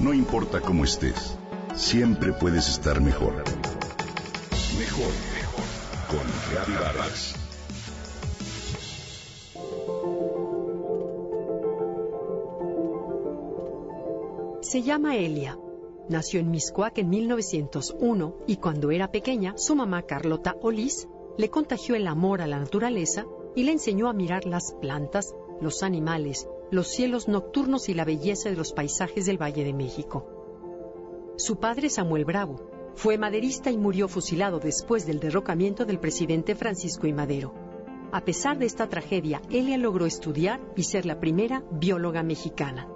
No importa cómo estés, siempre puedes estar mejor. Mejor, mejor. Con Reavivadas. Se llama Elia. Nació en Miscuac en 1901 y cuando era pequeña, su mamá Carlota Olis le contagió el amor a la naturaleza y le enseñó a mirar las plantas, los animales, los cielos nocturnos y la belleza de los paisajes del Valle de México. Su padre, Samuel Bravo, fue maderista y murió fusilado después del derrocamiento del presidente Francisco I. Madero. A pesar de esta tragedia, Elia logró estudiar y ser la primera bióloga mexicana.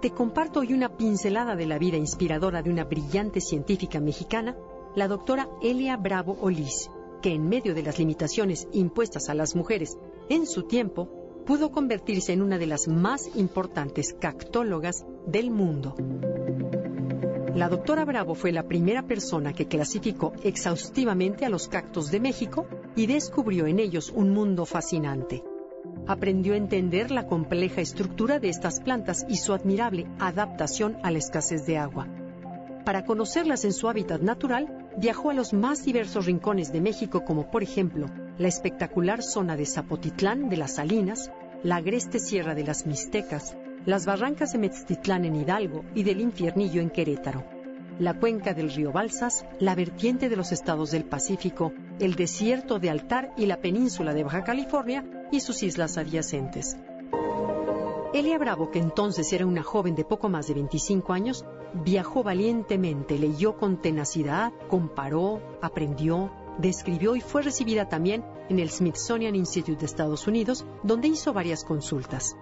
Te comparto hoy una pincelada de la vida inspiradora de una brillante científica mexicana, la doctora Elia Bravo Olis, que en medio de las limitaciones impuestas a las mujeres en su tiempo, pudo convertirse en una de las más importantes cactólogas del mundo. La doctora Bravo fue la primera persona que clasificó exhaustivamente a los cactos de México y descubrió en ellos un mundo fascinante. Aprendió a entender la compleja estructura de estas plantas y su admirable adaptación a la escasez de agua. Para conocerlas en su hábitat natural, viajó a los más diversos rincones de México como por ejemplo la espectacular zona de Zapotitlán de las Salinas, la agreste sierra de las Mixtecas, las barrancas de Metztitlán en Hidalgo y del Infiernillo en Querétaro, la cuenca del río Balsas, la vertiente de los estados del Pacífico, el desierto de Altar y la península de Baja California y sus islas adyacentes. Elia Bravo, que entonces era una joven de poco más de 25 años, viajó valientemente, leyó con tenacidad, comparó, aprendió, describió y fue recibida también en el Smithsonian Institute de Estados Unidos, donde hizo varias consultas.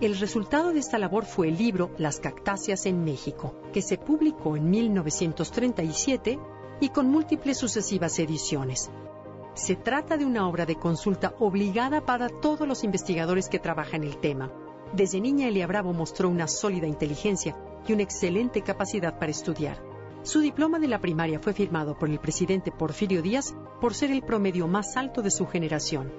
El resultado de esta labor fue el libro Las cactáceas en México, que se publicó en 1937 y con múltiples sucesivas ediciones. Se trata de una obra de consulta obligada para todos los investigadores que trabajan el tema. Desde niña Elia Bravo mostró una sólida inteligencia y una excelente capacidad para estudiar. Su diploma de la primaria fue firmado por el presidente Porfirio Díaz por ser el promedio más alto de su generación.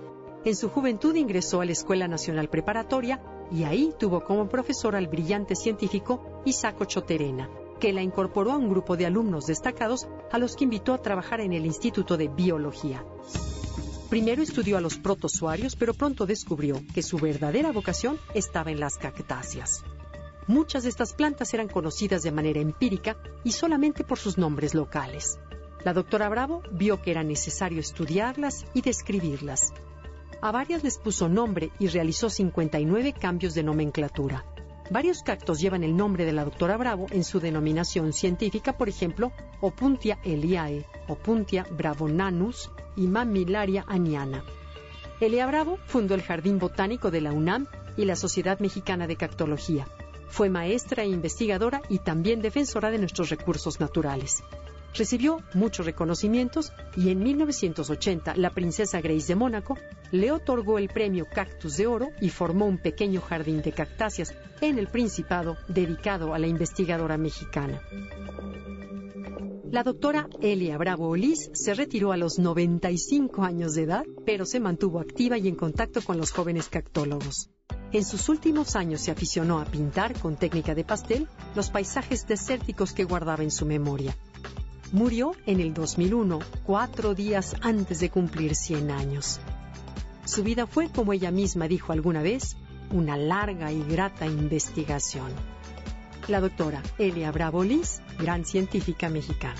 En su juventud ingresó a la Escuela Nacional Preparatoria y ahí tuvo como profesor al brillante científico Isaco Choterena, que la incorporó a un grupo de alumnos destacados a los que invitó a trabajar en el Instituto de Biología. Primero estudió a los protozoarios, pero pronto descubrió que su verdadera vocación estaba en las cactáceas. Muchas de estas plantas eran conocidas de manera empírica y solamente por sus nombres locales. La doctora Bravo vio que era necesario estudiarlas y describirlas. A varias les puso nombre y realizó 59 cambios de nomenclatura. Varios cactos llevan el nombre de la doctora Bravo en su denominación científica, por ejemplo, Opuntia eliae, Opuntia bravonanus y Mamillaria aniana. Elia Bravo fundó el Jardín Botánico de la UNAM y la Sociedad Mexicana de Cactología. Fue maestra e investigadora y también defensora de nuestros recursos naturales. Recibió muchos reconocimientos y en 1980 la princesa Grace de Mónaco le otorgó el premio Cactus de Oro y formó un pequeño jardín de cactáceas en el Principado dedicado a la investigadora mexicana. La doctora Elia Bravo Olis se retiró a los 95 años de edad, pero se mantuvo activa y en contacto con los jóvenes cactólogos. En sus últimos años se aficionó a pintar con técnica de pastel los paisajes desérticos que guardaba en su memoria. Murió en el 2001, cuatro días antes de cumplir 100 años. Su vida fue, como ella misma dijo alguna vez, una larga y grata investigación. La doctora Elia Bravo Liz, gran científica mexicana.